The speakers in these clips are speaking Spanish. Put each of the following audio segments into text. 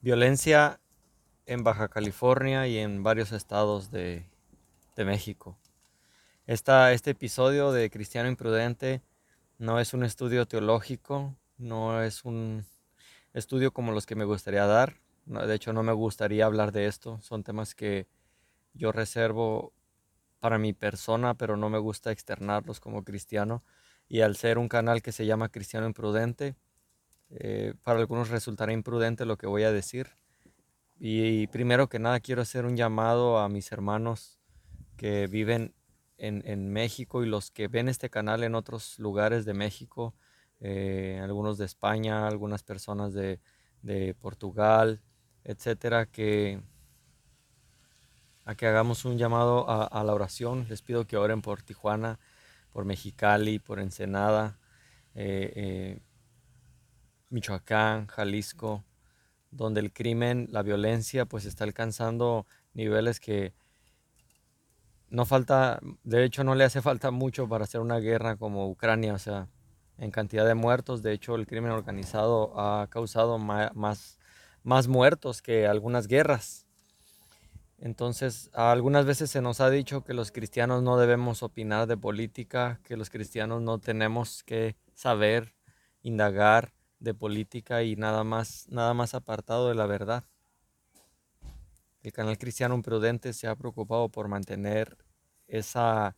Violencia en Baja California y en varios estados de, México. este episodio de Cristiano Imprudente no es un estudio teológico, no es un estudio como los que me gustaría dar. de hecho, no me gustaría hablar de esto. Son temas que yo reservo para mi persona, pero no me gusta externarlos como cristiano. Y al ser un canal que se llama Cristiano Imprudente, eh, para algunos resultará imprudente lo que voy a decir. Y, primero que nada quiero hacer un llamado a mis hermanos que viven en, México y los que ven este canal en otros lugares de México, eh, algunos de España, algunas personas de, Portugal, etcétera, que a que hagamos un llamado a, la oración. Les pido que oren por Tijuana, por Mexicali, por Ensenada, eh, Michoacán, Jalisco, donde el crimen, la violencia, pues está alcanzando niveles que no falta, de hecho no le hace falta mucho para hacer una guerra como Ucrania, o sea, en cantidad de muertos, de hecho el crimen organizado ha causado más, más muertos que algunas guerras. Entonces, algunas veces se nos ha dicho que los cristianos no debemos opinar de política, que los cristianos no tenemos que saber, indagar de política y nada más, nada más apartado de la verdad. El canal Cristiano Imprudente se ha preocupado por mantener esa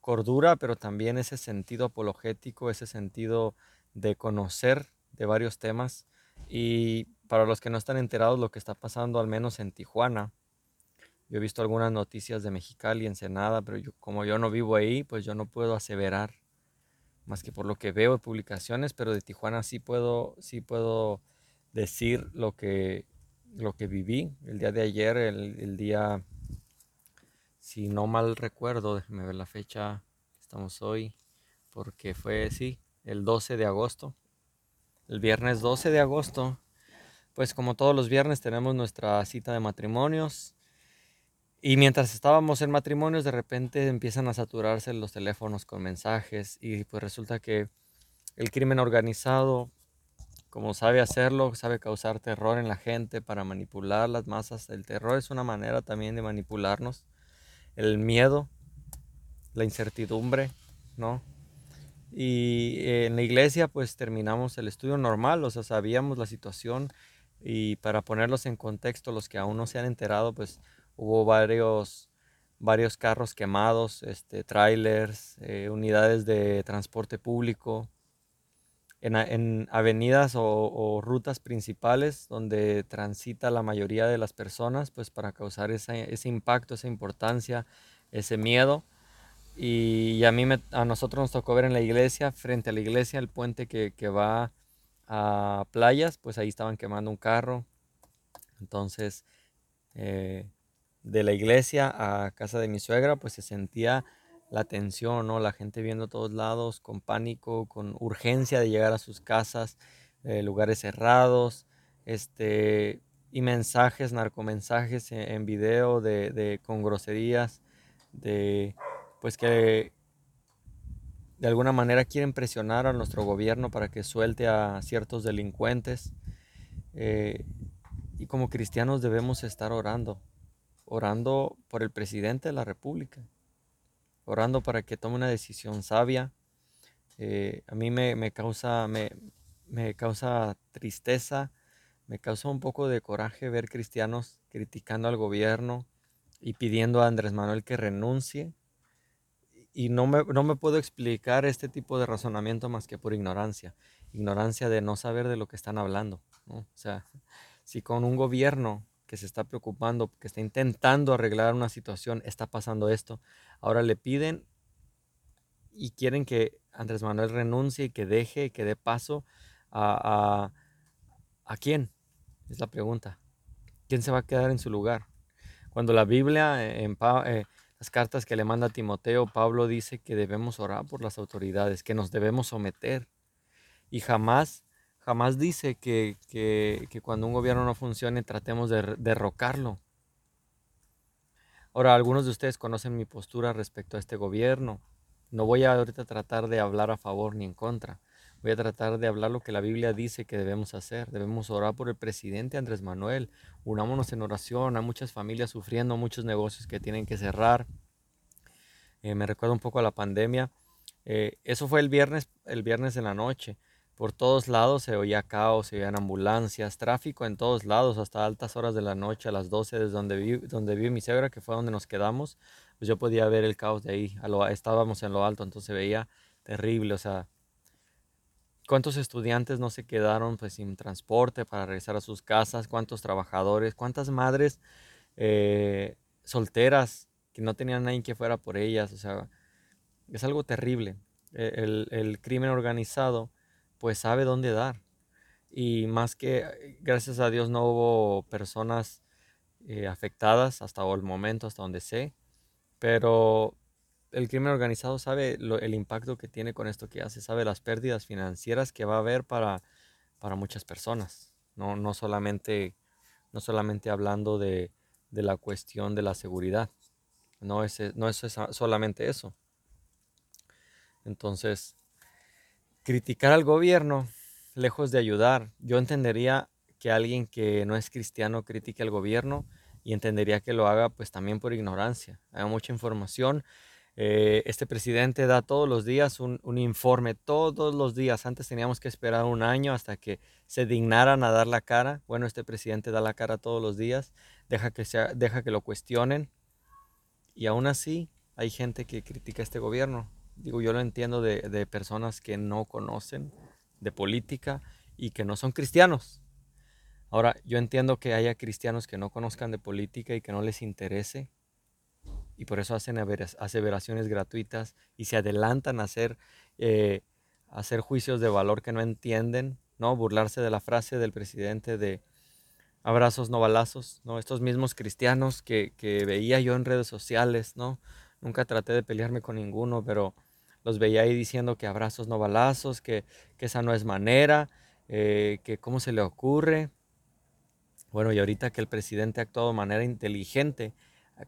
cordura, pero también ese sentido apologético, ese sentido de conocer de varios temas. Y para los que no están enterados lo que está pasando, al menos en Tijuana, yo he visto algunas noticias de Mexicali, Ensenada, pero yo, como yo no vivo ahí, pues yo no puedo aseverar más que por lo que veo de publicaciones, pero de Tijuana sí puedo, sí puedo decir lo que, lo que viví el día de ayer, el, día, si no mal recuerdo, déjeme ver la fecha, estamos hoy, porque fue, sí, el 12 de agosto, el viernes 12 de agosto, pues como todos los viernes tenemos nuestra cita de matrimonios, y mientras estábamos en matrimonios, de repente empiezan a saturarse los teléfonos con mensajes y pues resulta que el crimen organizado, como sabe hacerlo, sabe causar terror en la gente para manipular las masas. El terror es una manera también de manipularnos. El miedo, la incertidumbre, ¿no? Y en la iglesia pues terminamos el estudio normal, o sea, sabíamos la situación y para ponerlos en contexto, los que aún no se han enterado, pues hubo varios, varios carros quemados, este, trailers, eh, unidades de transporte público, en, avenidas o, rutas principales donde transita la mayoría de las personas, pues para causar ese impacto, esa importancia, ese miedo. Y, a mí, a nosotros nos tocó ver en la iglesia, frente a la iglesia, el puente que, que va a playas, pues ahí estaban quemando un carro. Entonces, eh, de la iglesia a casa de mi suegra, pues se sentía la tensión, ¿no? La gente viendo a todos lados, con pánico, con urgencia de llegar a sus casas, eh, lugares cerrados, este, y mensajes, narcomensajes en, en video de, de, con groserías, de, pues que de alguna manera quieren presionar a nuestro gobierno para que suelte a ciertos delincuentes. Eh, y como cristianos debemos estar orando, orando por el presidente de la República, orando para que tome una decisión sabia. Eh, a mí me, causa, me, me, causa tristeza, me causa un poco de coraje ver cristianos criticando al gobierno y pidiendo a Andrés Manuel que renuncie. Y no me, no me puedo explicar este tipo de razonamiento más que por ignorancia. Ignorancia de no saber de lo que están hablando. O sea, si con un gobierno que se está preocupando, que está intentando arreglar una situación, está pasando esto. Ahora le piden y quieren que Andrés Manuel renuncie y que deje, que dé paso a, a, quién, es la pregunta. ¿Quién se va a quedar en su lugar? Cuando la Biblia, en eh, las cartas que le manda Timoteo, Pablo dice que debemos orar por las autoridades, que nos debemos someter. Y jamás jamás dice que, cuando un gobierno no funcione tratemos de derrocarlo. Ahora, algunos de ustedes conocen mi postura respecto a este gobierno. No voy a ahorita tratar de hablar a favor ni en contra. Voy a tratar de hablar lo que la Biblia dice que debemos hacer. Debemos orar por el presidente Andrés Manuel. Unámonos en oración. Hay muchas familias sufriendo, muchos negocios que tienen que cerrar. Eh, me recuerda un poco a la pandemia. Eh, eso fue el viernes, el viernes en la noche. Por todos lados se oía caos, se oían ambulancias, tráfico en todos lados, hasta altas horas de la noche, a las 12, desde donde vi, donde mi suegra, que fue donde nos quedamos, pues yo podía ver el caos de ahí. estábamos en lo alto, entonces veía terrible, o sea, cuántos estudiantes no se quedaron pues sin transporte para regresar a sus casas, cuántos trabajadores, cuántas madres eh, solteras que no tenían nadie que fuera por ellas, o sea, es algo terrible. E, el, crimen organizado pues sabe dónde dar. Y más que, gracias a Dios, no hubo personas eh, afectadas hasta el momento, hasta donde sé. Pero el crimen organizado sabe el impacto que tiene con esto que hace, sabe las pérdidas financieras que va a haber para, para muchas personas. No, no, solamente, no solamente hablando de, de la cuestión de la seguridad. No es, no es solamente eso. Entonces, criticar al gobierno, lejos de ayudar, yo entendería que alguien que no es cristiano critique al gobierno y entendería que lo haga pues también por ignorancia. Hay mucha información. Eh, este presidente da todos los días un, informe, todos los días. Antes teníamos que esperar un año hasta que se dignaran a dar la cara. Bueno, este presidente da la cara todos los días, deja que, sea, deja que lo cuestionen. Y aún así hay gente que critica a este gobierno digo, yo lo entiendo de, personas que no conocen de política y que no son cristianos. Ahora, yo entiendo que haya cristianos que no conozcan de política y que no les interese y por eso hacen aseveraciones gratuitas y se adelantan a hacer, eh, hacer juicios de valor que no entienden, ¿no? Burlarse de la frase del presidente de abrazos no balazos, ¿no? Estos mismos cristianos que, que veía yo en redes sociales, ¿no? Nunca traté de pelearme con ninguno, pero los veía ahí diciendo que abrazos no balazos, que, esa no es manera, eh, que cómo se le ocurre. Bueno, y ahorita que el presidente ha actuado de manera inteligente,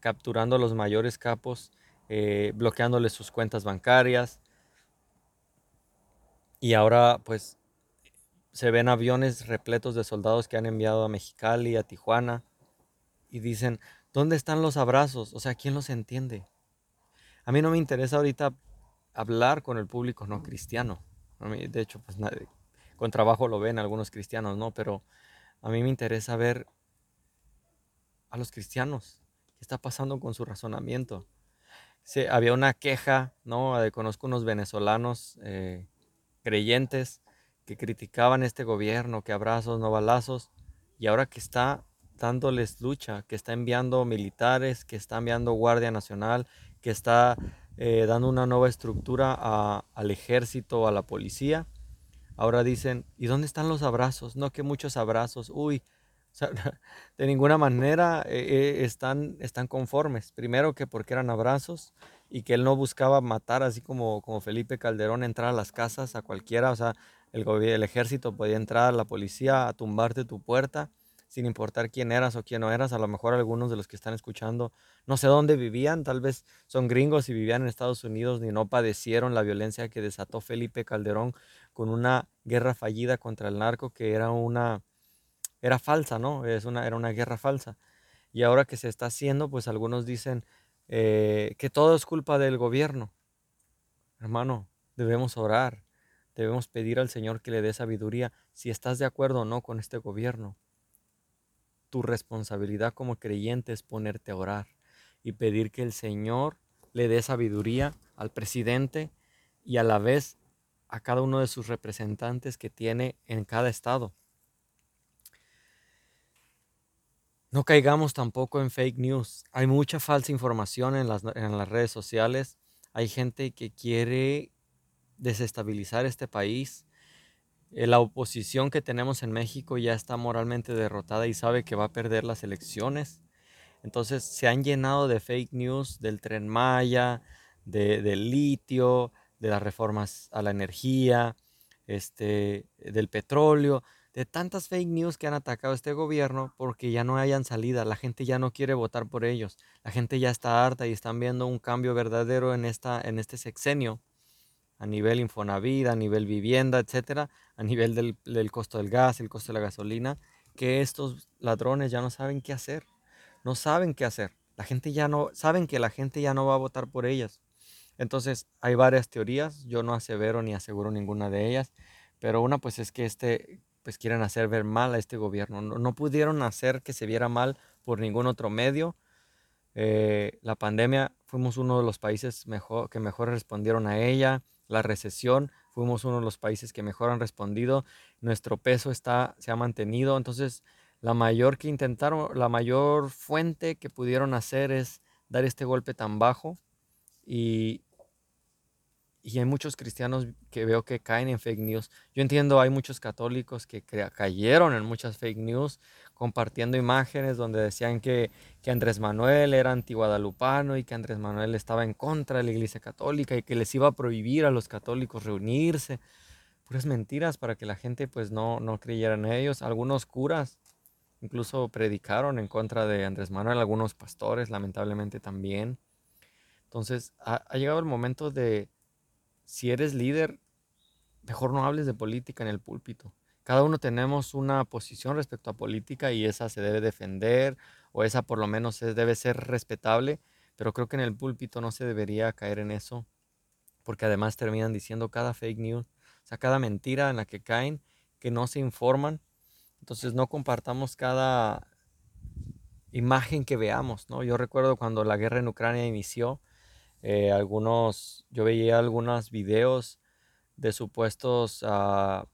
capturando a los mayores capos, eh, bloqueándoles sus cuentas bancarias. Y ahora pues se ven aviones repletos de soldados que han enviado a Mexicali, a Tijuana, y dicen, ¿dónde están los abrazos? O sea, ¿quién los entiende? A mí no me interesa ahorita hablar con el público no cristiano. de hecho, pues con trabajo lo ven algunos cristianos, ¿no? Pero a mí me interesa ver a los cristianos, qué está pasando con su razonamiento. había una queja, ¿no? Conozco unos venezolanos eh, creyentes que criticaban este gobierno, que abrazos, no balazos, y ahora que está dándoles lucha, que está enviando militares, que está enviando Guardia Nacional, que está eh, dando una nueva estructura al ejército, a la policía. Ahora dicen, ¿y dónde están los abrazos? No, que muchos abrazos. Uy, de ninguna manera eh, eh, están, están conformes. Primero que porque eran abrazos y que él no buscaba matar, así como, como Felipe Calderón, entrar a las casas a cualquiera. O sea, el, el ejército podía entrar, la policía a tumbarte tu puerta sin importar quién eras o quién no eras. A lo mejor algunos de los que están escuchando no sé dónde vivían, tal vez son gringos y vivían en Estados Unidos ni no padecieron la violencia que desató Felipe Calderón con una guerra fallida contra el narco que era una era falsa, ¿no? Es una, era una guerra falsa. Y ahora que se está haciendo, pues algunos dicen eh, que todo es culpa del gobierno. Hermano, debemos orar, debemos pedir al Señor que le dé sabiduría si estás de acuerdo o no con este gobierno tu responsabilidad como creyente es ponerte a orar y pedir que el Señor le dé sabiduría al presidente y a la vez a cada uno de sus representantes que tiene en cada estado. No caigamos tampoco en fake news. Hay mucha falsa información en las, en las redes sociales. Hay gente que quiere desestabilizar este país la oposición que tenemos en México ya está moralmente derrotada y sabe que va a perder las elecciones. Entonces se han llenado de fake news del tren Maya, del litio, de las reformas a la energía, este, del petróleo, de tantas fake news que han atacado a este gobierno porque ya no hayan salida, la gente ya no quiere votar por ellos, la gente ya está harta y están viendo un cambio verdadero en, esta, en este sexenio a nivel Infonavit, a nivel vivienda, etcétera, a nivel del, del costo del gas, el costo de la gasolina, que estos ladrones ya no saben qué hacer, no saben qué hacer. La gente ya no, saben que la gente ya no va a votar por ellas. Entonces, hay varias teorías, yo no asevero ni aseguro ninguna de ellas, pero una pues es que este, pues quieren hacer ver mal a este gobierno. No, no pudieron hacer que se viera mal por ningún otro medio. Eh, la pandemia, fuimos uno de los países mejor, que mejor respondieron a ella. La recesión, fuimos uno de los países que mejor han respondido. Nuestro peso está, se ha mantenido. Entonces, la mayor que intentaron, la mayor fuente que pudieron hacer es dar este golpe tan bajo y, y hay muchos cristianos que veo que caen en fake news. Yo entiendo, hay muchos católicos que cayeron en muchas fake news, compartiendo imágenes donde decían que, que Andrés Manuel era antiguadalupano y que Andrés Manuel estaba en contra de la iglesia católica y que les iba a prohibir a los católicos reunirse. Puras mentiras para que la gente pues no, no creyera en ellos. Algunos curas incluso predicaron en contra de Andrés Manuel, algunos pastores lamentablemente también. Entonces ha llegado el momento de si eres líder, mejor no hables de política en el púlpito. Cada uno tenemos una posición respecto a política y esa se debe defender o esa por lo menos debe ser respetable, pero creo que en el púlpito no se debería caer en eso, porque además terminan diciendo cada fake news, o sea, cada mentira en la que caen, que no se informan. Entonces no compartamos cada imagen que veamos, ¿no? Yo recuerdo cuando la guerra en Ucrania inició, eh, algunos, yo veía algunos videos de supuestos ah,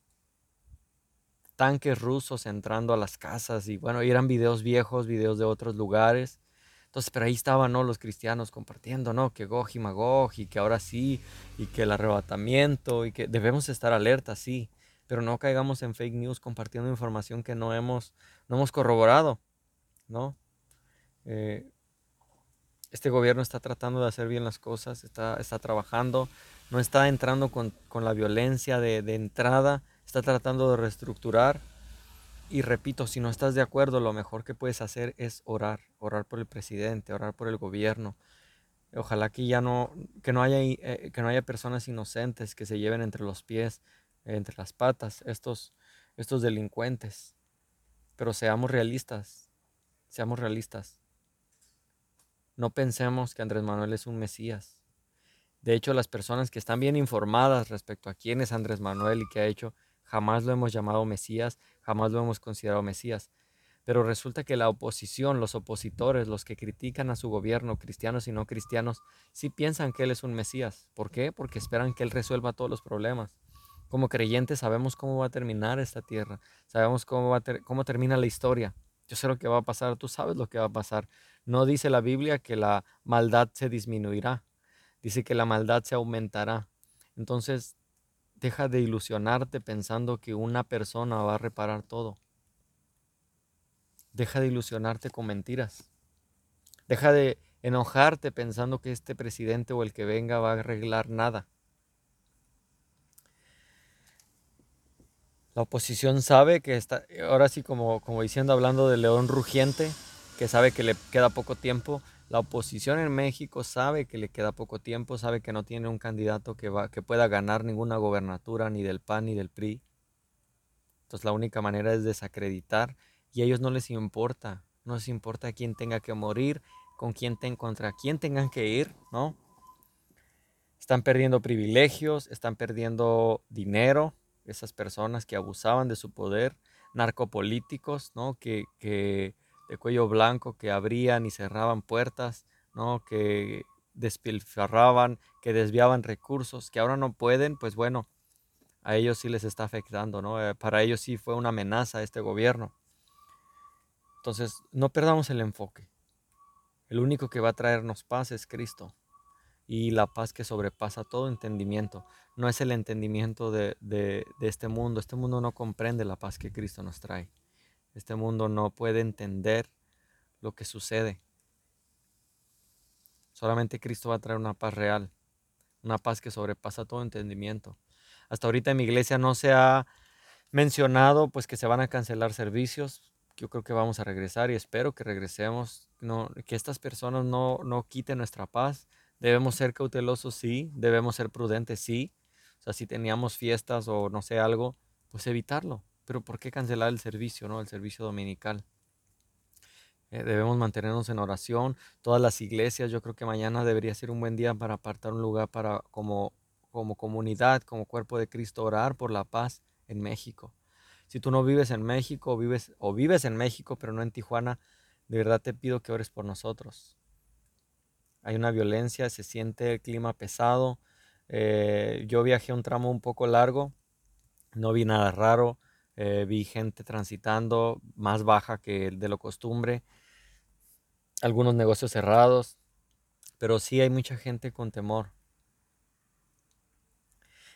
tanques rusos entrando a las casas y bueno, eran videos viejos, videos de otros lugares. Entonces, pero ahí estaban, ¿no? Los cristianos compartiendo, ¿no? Que Gog y Magog y que ahora sí, y que el arrebatamiento y que debemos estar alerta, sí, pero no caigamos en fake news compartiendo información que no hemos, no hemos corroborado, ¿no? Eh, este gobierno está tratando de hacer bien las cosas, está, está trabajando, no está entrando con, la violencia de, de, entrada, está tratando de reestructurar. Y repito, si no estás de acuerdo, lo mejor que puedes hacer es orar, orar por el presidente, orar por el gobierno. Ojalá que ya no, que no haya, eh, que no haya personas inocentes que se lleven entre los pies, entre las patas, estos, estos delincuentes. Pero seamos realistas, seamos realistas. No pensemos que Andrés Manuel es un Mesías. De hecho, las personas que están bien informadas respecto a quién es Andrés Manuel y qué ha hecho, jamás lo hemos llamado Mesías, jamás lo hemos considerado Mesías. Pero resulta que la oposición, los opositores, los que critican a su gobierno, cristianos y no cristianos, sí piensan que Él es un Mesías. ¿Por qué? Porque esperan que Él resuelva todos los problemas. Como creyentes sabemos cómo va a terminar esta tierra, sabemos cómo, va cómo termina la historia. Yo sé lo que va a pasar, tú sabes lo que va a pasar. No dice la Biblia que la maldad se disminuirá, dice que la maldad se aumentará. Entonces, deja de ilusionarte pensando que una persona va a reparar todo. Deja de ilusionarte con mentiras. Deja de enojarte pensando que este presidente o el que venga va a arreglar nada. La oposición sabe que está, ahora sí como, como diciendo, hablando de león rugiente, que sabe que le queda poco tiempo. La oposición en México sabe que le queda poco tiempo, sabe que no tiene un candidato que, pueda ganar ninguna gobernatura ni del PAN ni del PRI. Entonces la única manera es desacreditar y a ellos no les importa, no les importa quién tenga que morir, con quién ten, contra quién tengan que ir, ¿no? Están perdiendo privilegios, están perdiendo dinero, esas personas que abusaban de su poder, narcopolíticos, ¿no? Que de cuello blanco, que abrían y cerraban puertas, ¿no? Que despilfarraban, que desviaban recursos, que ahora no pueden, pues bueno, a ellos sí les está afectando, ¿no? Eh, para ellos sí fue una amenaza este gobierno. Entonces, no perdamos el enfoque. El único que va a traernos paz es Cristo y la paz que sobrepasa todo entendimiento. No es el entendimiento de, este mundo. Este mundo no comprende la paz que Cristo nos trae. Este mundo no puede entender lo que sucede. Solamente Cristo va a traer una paz real, una paz que sobrepasa todo entendimiento. Hasta ahorita en mi iglesia no se ha mencionado pues que se van a cancelar servicios. Yo creo que vamos a regresar y espero que regresemos, que estas personas no, no quiten nuestra paz, Debemos ser cautelosos, sí. Debemos ser prudentes, sí. sea, si teníamos fiestas o no sé algo, pues evitarlo. Pero ¿por qué cancelar el servicio, no? El servicio dominical. Eh, debemos mantenernos en oración. Todas las iglesias, yo creo que mañana debería ser un buen día para apartar un lugar para como, como comunidad, como cuerpo de Cristo, orar por la paz en México. Si tú no vives en México vives, o vives en México, pero no en Tijuana, de verdad te pido que ores por nosotros. Hay una violencia, se siente el clima pesado. Eh, yo viajé un tramo un poco largo, no vi nada raro, eh, vi gente transitando más baja que de lo costumbre algunos negocios cerrados, pero sí hay mucha gente con temor.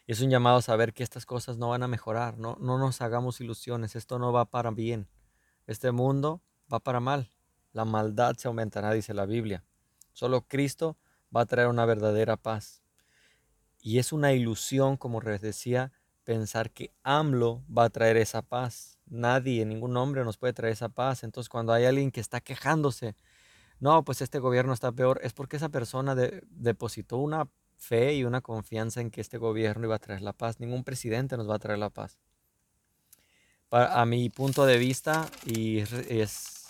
Es un llamado a saber que estas cosas no van a mejorar, no, no nos hagamos ilusiones, esto no va para bien, este mundo va para mal, la maldad se aumentará, dice la Biblia. Solo Cristo va a traer una verdadera paz. Y es una ilusión, como les decía, pensar que AMLO va a traer esa paz. Nadie, ningún hombre nos puede traer esa paz. Entonces cuando hay alguien que está quejándose no, pues este gobierno está peor, es porque esa persona depositó una fe y una confianza en que este gobierno iba a traer la paz. Ningún presidente nos va a traer la paz. a mi punto de vista, y es,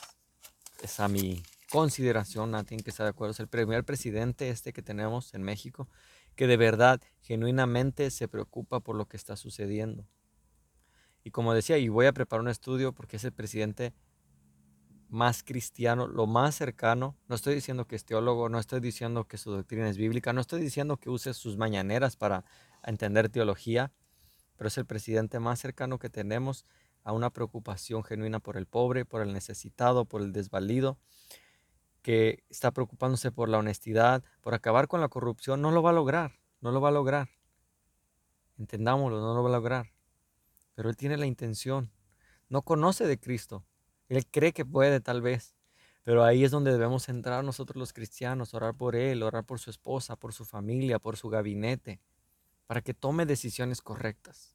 a mi consideración, tiene que estar de acuerdo, es el primer presidente este que tenemos en México que de verdad, genuinamente se preocupa por lo que está sucediendo. Y como decía, y voy a preparar un estudio porque es el presidente más cristiano, lo más cercano. No estoy diciendo que es teólogo, no estoy diciendo que su doctrina es bíblica, no estoy diciendo que use sus mañaneras para entender teología, pero es el presidente más cercano que tenemos a una preocupación genuina por el pobre, por el necesitado, por el desvalido, que está preocupándose por la honestidad, por acabar con la corrupción. No lo va a lograr, no lo va a lograr. Entendámoslo, no lo va a lograr. Pero él tiene la intención. No conoce de Cristo, él cree que puede tal vez, pero ahí es donde debemos entrar nosotros los cristianos, orar por Él, orar por su esposa, por su familia, por su gabinete, para que tome decisiones correctas.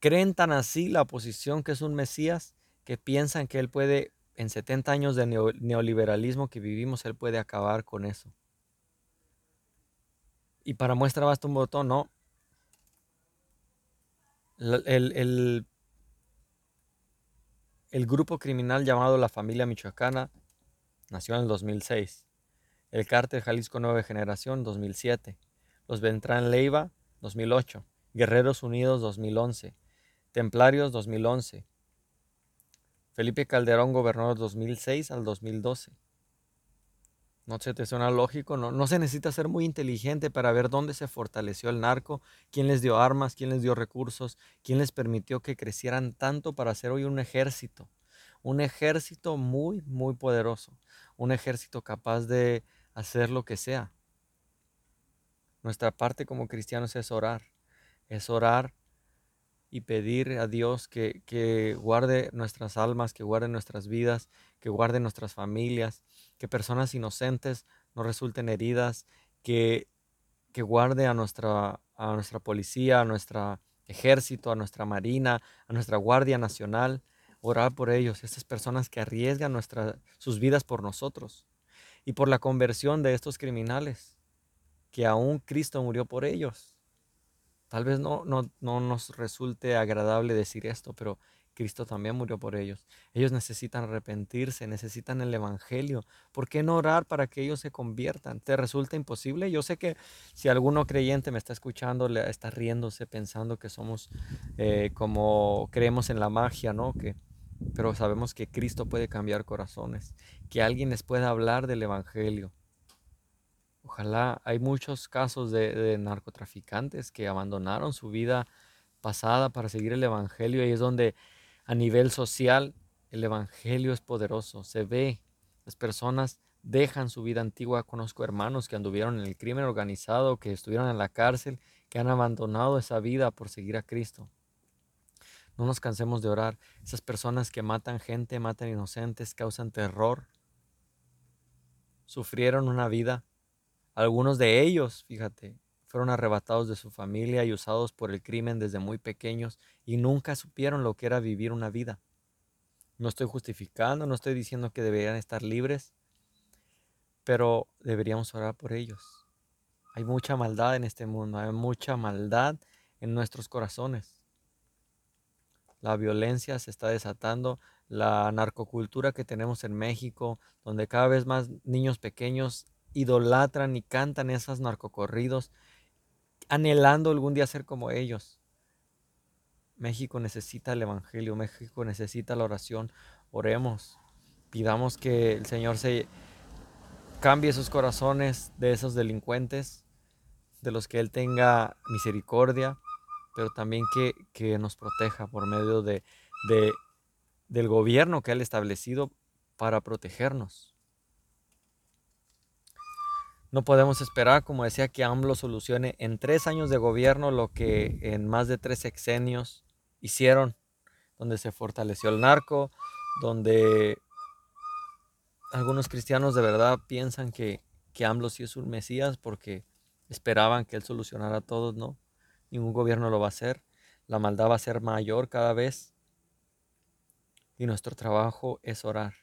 Creen tan así la oposición que es un Mesías que piensan que Él puede, en 70 años de neoliberalismo que vivimos, Él puede acabar con eso. Y para muestra basta un botón, no. El, el, grupo criminal llamado la Familia Michoacana nació en el 2006. El Cártel Jalisco Nueva Generación 2007. Los Beltrán Leiva 2008. Guerreros Unidos 2011. Templarios 2011. Felipe Calderón gobernó 2006 al 2012. ¿No se te suena lógico? No, no se necesita ser muy inteligente para ver dónde se fortaleció el narco, quién les dio armas, quién les dio recursos, quién les permitió que crecieran tanto para ser hoy un ejército. Un ejército muy, muy poderoso. Un ejército capaz de hacer lo que sea. Nuestra parte como cristianos es orar. Es orar y pedir a Dios que, que, guarde nuestras almas, que guarde nuestras vidas, que guarde nuestras familias, que personas inocentes no resulten heridas, que, que guarde a nuestra, a nuestra policía, a nuestro ejército, a nuestra marina, a nuestra Guardia Nacional, orar por ellos, estas personas que arriesgan nuestra, sus vidas por nosotros y por la conversión de estos criminales, que aún Cristo murió por ellos. Tal vez no, no, no nos resulte agradable decir esto, pero Cristo también murió por ellos. Ellos necesitan arrepentirse, necesitan el Evangelio. ¿Por qué no orar para que ellos se conviertan? ¿Te resulta imposible? Yo sé que si alguno creyente me está escuchando, le está riéndose pensando que somos eh, como creemos en la magia, ¿no? Que, pero sabemos que Cristo puede cambiar corazones, que alguien les pueda hablar del Evangelio. Ojalá hay muchos casos de, narcotraficantes que abandonaron su vida pasada para seguir el Evangelio y es donde a nivel social el Evangelio es poderoso. Se ve, las personas dejan su vida antigua. Conozco hermanos que anduvieron en el crimen organizado, que estuvieron en la cárcel, que han abandonado esa vida por seguir a Cristo. No nos cansemos de orar. Esas personas que matan gente, matan inocentes, causan terror, sufrieron una vida algunos de ellos, fíjate, fueron arrebatados de su familia y usados por el crimen desde muy pequeños y nunca supieron lo que era vivir una vida. No estoy justificando, no estoy diciendo que deberían estar libres, pero deberíamos orar por ellos. Hay mucha maldad en este mundo, hay mucha maldad en nuestros corazones. La violencia se está desatando, la narcocultura que tenemos en México, donde cada vez más niños pequeños idolatran y cantan esos narcocorridos, anhelando algún día ser como ellos. México necesita el Evangelio, México necesita la oración. Oremos, pidamos que el Señor se cambie sus corazones de esos delincuentes, de los que Él tenga misericordia, pero también que, que nos proteja por medio de, de, del gobierno que Él ha establecido para protegernos. No podemos esperar, como decía, que AMLO solucione en tres años de gobierno lo que en más de tres sexenios hicieron, donde se fortaleció el narco, donde algunos cristianos de verdad piensan que, que AMLO sí es un Mesías porque esperaban que él solucionara todo, no. Ningún gobierno lo va a hacer. La maldad va a ser mayor cada vez. Y nuestro trabajo es orar.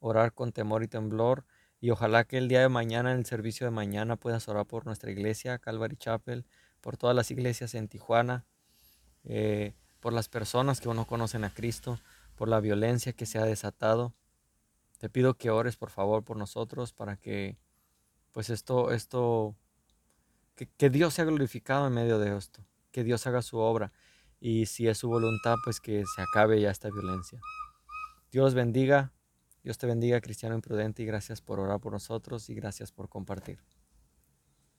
Orar con temor y temblor y ojalá que el día de mañana, en el servicio de mañana, puedas orar por nuestra iglesia, Calvary Chapel, por todas las iglesias en Tijuana, eh, por las personas que no conocen a Cristo, por la violencia que se ha desatado. Te pido que ores, por favor, por nosotros para que, pues esto, esto, que, que Dios sea glorificado en medio de esto, que Dios haga su obra y si es su voluntad, pues que se acabe ya esta violencia. Dios bendiga. Dios te bendiga, cristiano imprudente, y gracias por orar por nosotros y gracias por compartir.